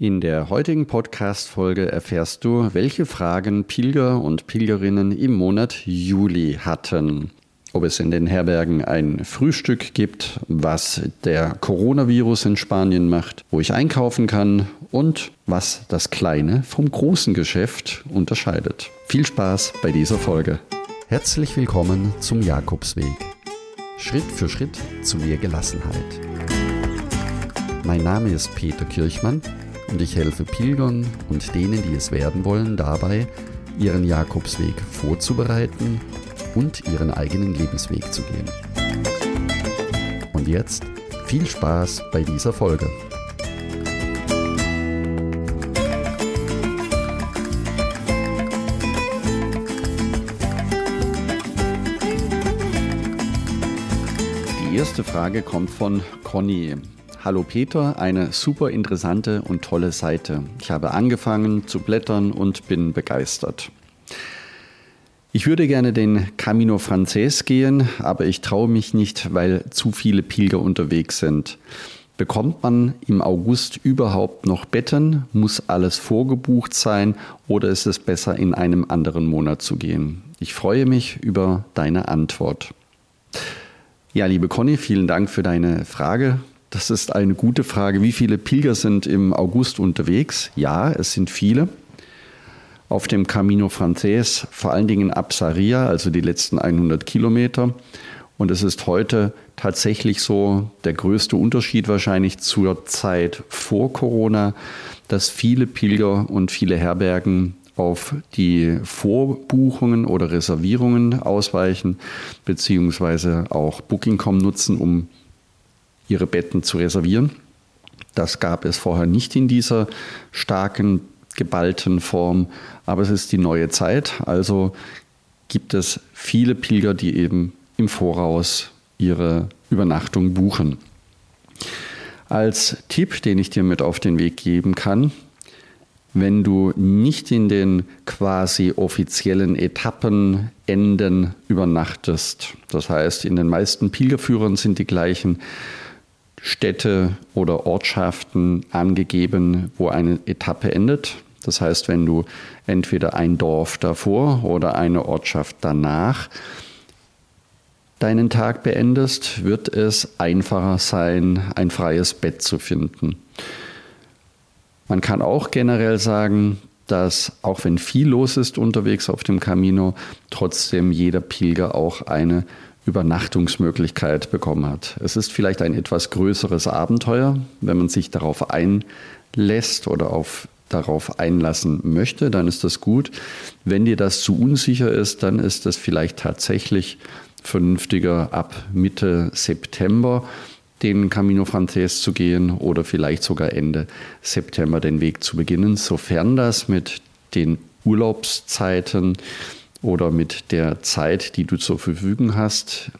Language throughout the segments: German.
In der heutigen Podcast-Folge erfährst du, welche Fragen Pilger und Pilgerinnen im Monat Juli hatten. Ob es in den Herbergen ein Frühstück gibt, was der Coronavirus in Spanien macht, wo ich einkaufen kann und was das kleine vom großen Geschäft unterscheidet. Viel Spaß bei dieser Folge. Herzlich willkommen zum Jakobsweg. Schritt für Schritt zu mehr Gelassenheit. Mein Name ist Peter Kirchmann und ich helfe Pilgern und denen, die es werden wollen, dabei, ihren Jakobsweg vorzubereiten und ihren eigenen Lebensweg zu gehen. Und jetzt viel Spaß bei dieser Folge. Die erste Frage kommt von Conny. Hallo Peter, eine super interessante und tolle Seite. Ich habe angefangen zu blättern und bin begeistert. Ich würde gerne den Camino Frances gehen, aber ich traue mich nicht, weil zu viele Pilger unterwegs sind. Bekommt man im August überhaupt noch Betten? Muss alles vorgebucht sein oder ist es besser, in einem anderen Monat zu gehen? Ich freue mich über deine Antwort. Ja, liebe Conny, vielen Dank für deine Frage. Das ist eine gute Frage. Wie viele Pilger sind im August unterwegs? Ja, es sind viele. Auf dem Camino Frances, vor allen Dingen ab Saria, also die letzten 100 Kilometer. Und es ist heute tatsächlich so der größte Unterschied wahrscheinlich zur Zeit vor Corona, dass viele Pilger und viele Herbergen auf die Vorbuchungen oder Reservierungen ausweichen, beziehungsweise auch Booking.com nutzen, um ihre Betten zu reservieren. Das gab es vorher nicht in dieser starken, geballten Form, aber es ist die neue Zeit. Also gibt es viele Pilger, die eben im Voraus ihre Übernachtung buchen. Als Tipp, den ich dir mit auf den Weg geben kann, wenn du nicht in den quasi offiziellen Etappenenden übernachtest, das heißt, in den meisten Pilgerführern sind die gleichen Städte oder Ortschaften angegeben, wo eine Etappe endet. Das heißt, wenn du entweder ein Dorf davor oder eine Ortschaft danach deinen Tag beendest, wird es einfacher sein, ein freies Bett zu finden. Man kann auch generell sagen, dass auch wenn viel los ist unterwegs auf dem Camino, trotzdem jeder Pilger auch eine Übernachtungsmöglichkeit bekommen hat. Es ist vielleicht ein etwas größeres Abenteuer, wenn man sich darauf einlässt oder auf, darauf einlassen möchte, dann ist das gut. Wenn dir das zu unsicher ist, dann ist es vielleicht tatsächlich vernünftiger ab Mitte September den Camino Frances zu gehen oder vielleicht sogar Ende September den Weg zu beginnen, sofern das mit den Urlaubszeiten oder mit der Zeit, die du zur Verfügung hast,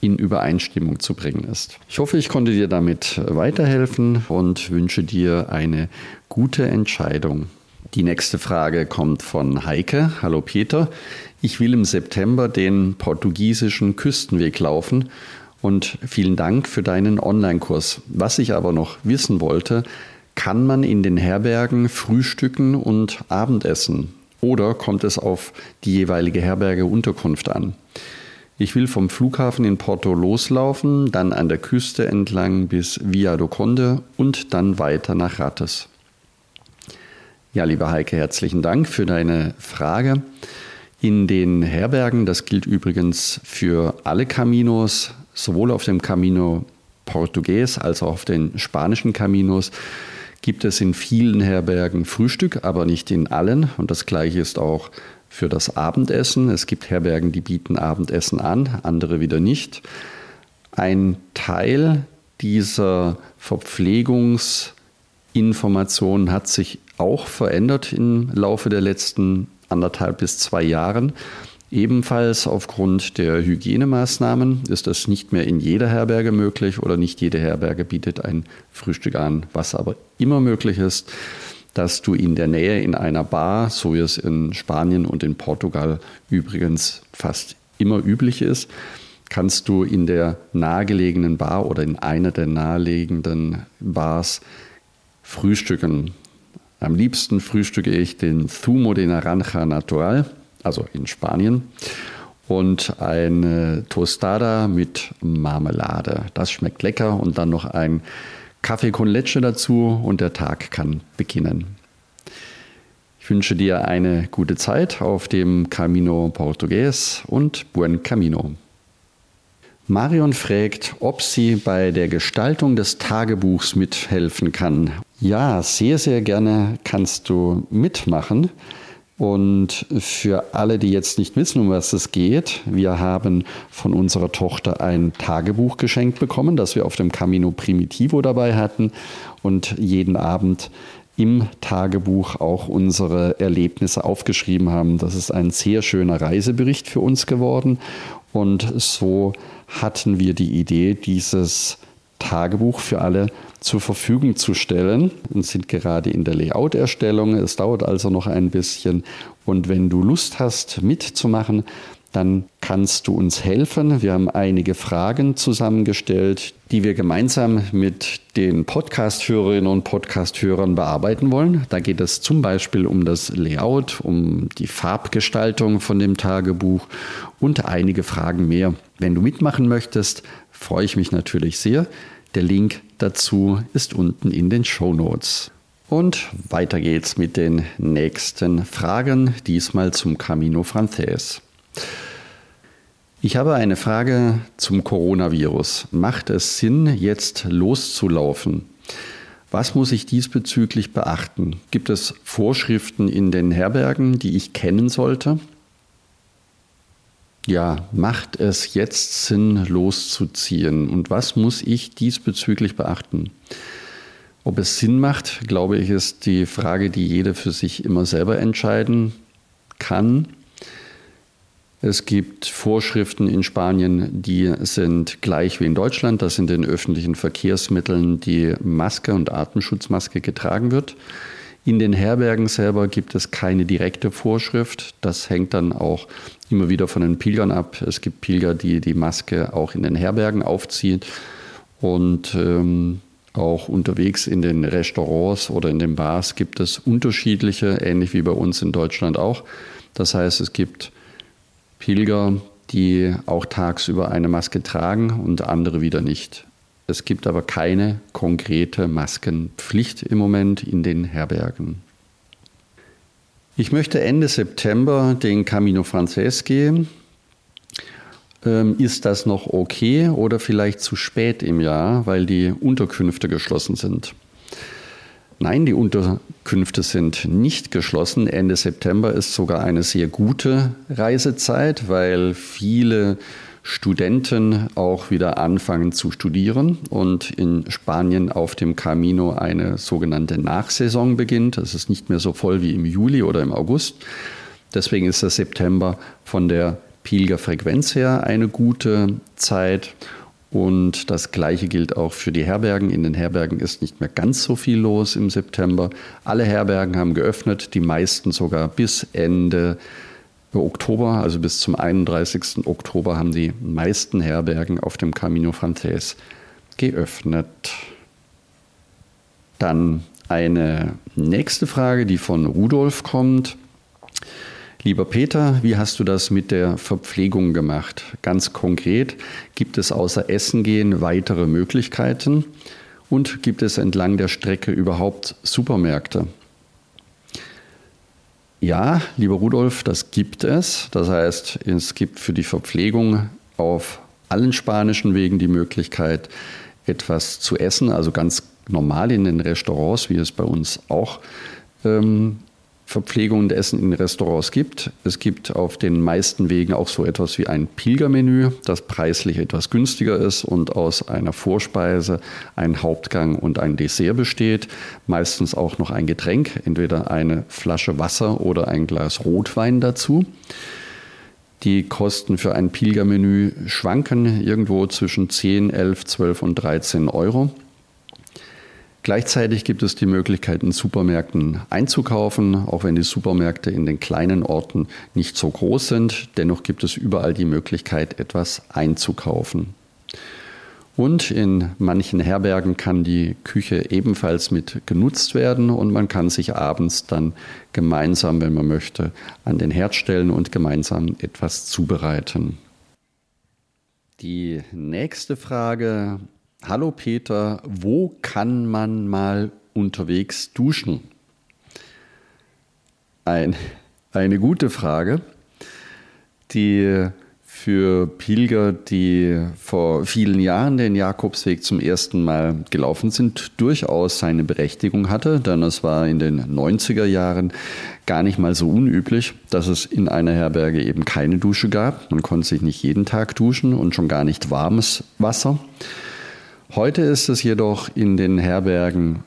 in Übereinstimmung zu bringen ist. Ich hoffe, ich konnte dir damit weiterhelfen und wünsche dir eine gute Entscheidung. Die nächste Frage kommt von Heike. Hallo Peter. Ich will im September den portugiesischen Küstenweg laufen und vielen Dank für deinen Online-Kurs. Was ich aber noch wissen wollte, kann man in den Herbergen frühstücken und Abendessen? Oder kommt es auf die jeweilige Herberge Unterkunft an? Ich will vom Flughafen in Porto loslaufen, dann an der Küste entlang bis Via do Conde und dann weiter nach Rates. Ja, lieber Heike, herzlichen Dank für deine Frage. In den Herbergen, das gilt übrigens für alle Caminos, sowohl auf dem Camino Portugues als auch auf den spanischen Caminos, gibt es in vielen Herbergen Frühstück, aber nicht in allen. Und das gleiche ist auch für das Abendessen. Es gibt Herbergen, die bieten Abendessen an, andere wieder nicht. Ein Teil dieser Verpflegungsinformationen hat sich auch verändert im Laufe der letzten anderthalb bis zwei Jahren. Ebenfalls aufgrund der Hygienemaßnahmen ist das nicht mehr in jeder Herberge möglich oder nicht jede Herberge bietet ein Frühstück an. Was aber immer möglich ist, dass du in der Nähe in einer Bar, so wie es in Spanien und in Portugal übrigens fast immer üblich ist, kannst du in der nahegelegenen Bar oder in einer der naheliegenden Bars frühstücken. Am liebsten frühstücke ich den Zumo de Naranja Natural, also in Spanien, und eine Tostada mit Marmelade. Das schmeckt lecker und dann noch ein Kaffee con Leche dazu und der Tag kann beginnen. Ich wünsche dir eine gute Zeit auf dem Camino Portugues und Buen Camino. Marion fragt, ob sie bei der Gestaltung des Tagebuchs mithelfen kann. Ja, sehr, sehr gerne kannst du mitmachen. Und für alle, die jetzt nicht wissen, um was es geht, wir haben von unserer Tochter ein Tagebuch geschenkt bekommen, das wir auf dem Camino Primitivo dabei hatten und jeden Abend im Tagebuch auch unsere Erlebnisse aufgeschrieben haben. Das ist ein sehr schöner Reisebericht für uns geworden und so hatten wir die Idee, dieses Tagebuch für alle zur Verfügung zu stellen und sind gerade in der Layout-Erstellung. Es dauert also noch ein bisschen. Und wenn du Lust hast, mitzumachen, dann kannst du uns helfen. Wir haben einige Fragen zusammengestellt, die wir gemeinsam mit den Podcast-Hörerinnen und Podcast-Hörern bearbeiten wollen. Da geht es zum Beispiel um das Layout, um die Farbgestaltung von dem Tagebuch und einige Fragen mehr. Wenn du mitmachen möchtest, freue ich mich natürlich sehr. Der Link dazu ist unten in den Show Notes. Und weiter geht's mit den nächsten Fragen, diesmal zum Camino Frances. Ich habe eine Frage zum Coronavirus. Macht es Sinn, jetzt loszulaufen? Was muss ich diesbezüglich beachten? Gibt es Vorschriften in den Herbergen, die ich kennen sollte? Ja, macht es jetzt Sinn, loszuziehen? Und was muss ich diesbezüglich beachten? Ob es Sinn macht, glaube ich, ist die Frage, die jeder für sich immer selber entscheiden kann. Es gibt Vorschriften in Spanien, die sind gleich wie in Deutschland, dass in den öffentlichen Verkehrsmitteln die Maske und Atemschutzmaske getragen wird. In den Herbergen selber gibt es keine direkte Vorschrift. Das hängt dann auch immer wieder von den Pilgern ab. Es gibt Pilger, die die Maske auch in den Herbergen aufziehen und ähm, auch unterwegs in den Restaurants oder in den Bars gibt es unterschiedliche, ähnlich wie bei uns in Deutschland auch. Das heißt, es gibt Pilger, die auch tagsüber eine Maske tragen und andere wieder nicht. Es gibt aber keine konkrete Maskenpflicht im Moment in den Herbergen. Ich möchte Ende September den Camino Frances gehen. Ähm, ist das noch okay oder vielleicht zu spät im Jahr, weil die Unterkünfte geschlossen sind? Nein, die Unterkünfte sind nicht geschlossen. Ende September ist sogar eine sehr gute Reisezeit, weil viele Studenten auch wieder anfangen zu studieren und in Spanien auf dem Camino eine sogenannte Nachsaison beginnt. Es ist nicht mehr so voll wie im Juli oder im August. Deswegen ist der September von der Pilgerfrequenz her eine gute Zeit. Und das Gleiche gilt auch für die Herbergen. In den Herbergen ist nicht mehr ganz so viel los im September. Alle Herbergen haben geöffnet, die meisten sogar bis Ende Oktober, also bis zum 31. Oktober haben die meisten Herbergen auf dem Camino Frances geöffnet. Dann eine nächste Frage, die von Rudolf kommt. Lieber Peter, wie hast du das mit der Verpflegung gemacht? Ganz konkret, gibt es außer Essen gehen weitere Möglichkeiten? Und gibt es entlang der Strecke überhaupt Supermärkte? Ja, lieber Rudolf, das gibt es. Das heißt, es gibt für die Verpflegung auf allen spanischen Wegen die Möglichkeit, etwas zu essen, also ganz normal in den Restaurants, wie es bei uns auch ähm, Verpflegung und Essen in Restaurants gibt. Es gibt auf den meisten Wegen auch so etwas wie ein Pilgermenü, das preislich etwas günstiger ist und aus einer Vorspeise, ein Hauptgang und ein Dessert besteht. Meistens auch noch ein Getränk, entweder eine Flasche Wasser oder ein Glas Rotwein dazu. Die Kosten für ein Pilgermenü schwanken irgendwo zwischen 10, 11, 12 und 13 Euro. Gleichzeitig gibt es die Möglichkeit, in Supermärkten einzukaufen, auch wenn die Supermärkte in den kleinen Orten nicht so groß sind. Dennoch gibt es überall die Möglichkeit, etwas einzukaufen. Und in manchen Herbergen kann die Küche ebenfalls mit genutzt werden und man kann sich abends dann gemeinsam, wenn man möchte, an den Herd stellen und gemeinsam etwas zubereiten. Die nächste Frage. Hallo Peter, wo kann man mal unterwegs duschen? Ein, eine gute Frage, die für Pilger, die vor vielen Jahren den Jakobsweg zum ersten Mal gelaufen sind, durchaus seine Berechtigung hatte, denn es war in den 90er Jahren gar nicht mal so unüblich, dass es in einer Herberge eben keine Dusche gab. Man konnte sich nicht jeden Tag duschen und schon gar nicht warmes Wasser. Heute ist es jedoch in den Herbergen,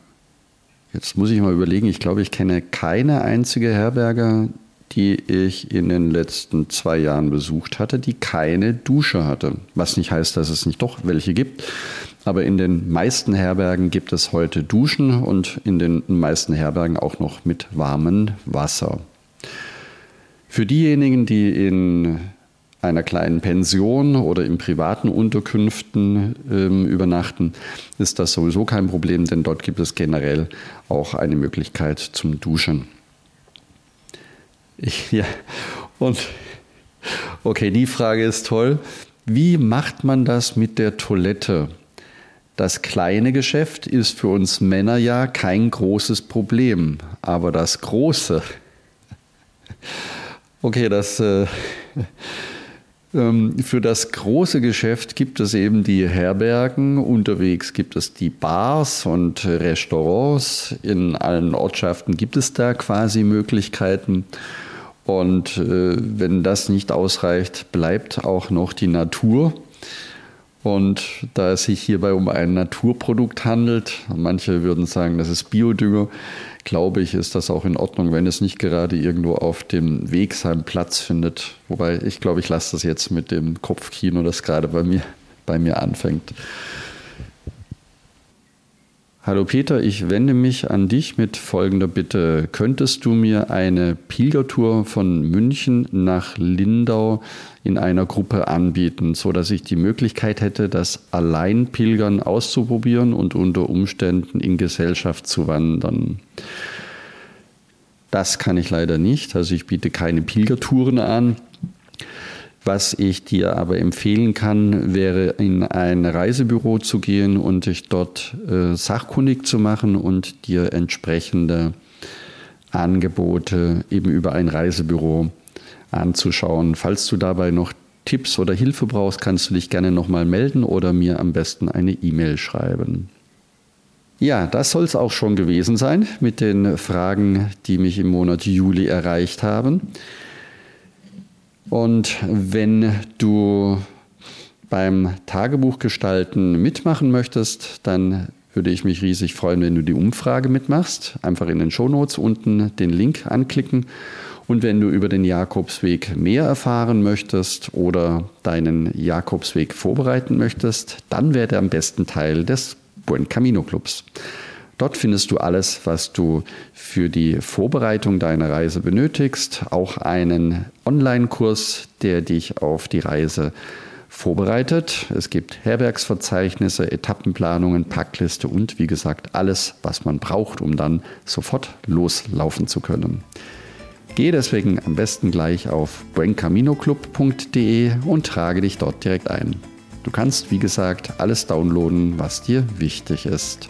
jetzt muss ich mal überlegen, ich glaube, ich kenne keine einzige Herberge, die ich in den letzten zwei Jahren besucht hatte, die keine Dusche hatte. Was nicht heißt, dass es nicht doch welche gibt. Aber in den meisten Herbergen gibt es heute Duschen und in den meisten Herbergen auch noch mit warmem Wasser. Für diejenigen, die in einer kleinen Pension oder in privaten Unterkünften ähm, übernachten, ist das sowieso kein Problem, denn dort gibt es generell auch eine Möglichkeit zum Duschen. Ich, ja, und okay, die Frage ist toll. Wie macht man das mit der Toilette? Das kleine Geschäft ist für uns Männer ja kein großes Problem, aber das große. Okay, das äh, für das große Geschäft gibt es eben die Herbergen, unterwegs gibt es die Bars und Restaurants. In allen Ortschaften gibt es da quasi Möglichkeiten. Und äh, wenn das nicht ausreicht, bleibt auch noch die Natur. Und da es sich hierbei um ein Naturprodukt handelt, manche würden sagen, das ist Biodünger, glaube ich, ist das auch in Ordnung, wenn es nicht gerade irgendwo auf dem Weg seinen Platz findet. Wobei ich glaube, ich lasse das jetzt mit dem Kopfkino, das gerade bei mir, bei mir anfängt. Hallo Peter, ich wende mich an dich mit folgender Bitte. Könntest du mir eine Pilgertour von München nach Lindau in einer Gruppe anbieten, sodass ich die Möglichkeit hätte, das Alleinpilgern auszuprobieren und unter Umständen in Gesellschaft zu wandern? Das kann ich leider nicht. Also ich biete keine Pilgertouren an. Was ich dir aber empfehlen kann, wäre in ein Reisebüro zu gehen und dich dort äh, sachkundig zu machen und dir entsprechende Angebote eben über ein Reisebüro anzuschauen. Falls du dabei noch Tipps oder Hilfe brauchst, kannst du dich gerne nochmal melden oder mir am besten eine E-Mail schreiben. Ja, das soll es auch schon gewesen sein mit den Fragen, die mich im Monat Juli erreicht haben. Und wenn du beim Tagebuchgestalten mitmachen möchtest, dann würde ich mich riesig freuen, wenn du die Umfrage mitmachst. Einfach in den Shownotes unten den Link anklicken. Und wenn du über den Jakobsweg mehr erfahren möchtest oder deinen Jakobsweg vorbereiten möchtest, dann werde am besten Teil des Buen Camino Clubs. Dort findest du alles, was du für die Vorbereitung deiner Reise benötigst, auch einen Online-Kurs, der dich auf die Reise vorbereitet. Es gibt Herbergsverzeichnisse, Etappenplanungen, Packliste und wie gesagt alles, was man braucht, um dann sofort loslaufen zu können. Gehe deswegen am besten gleich auf buencaminoclub.de und trage dich dort direkt ein. Du kannst, wie gesagt, alles downloaden, was dir wichtig ist.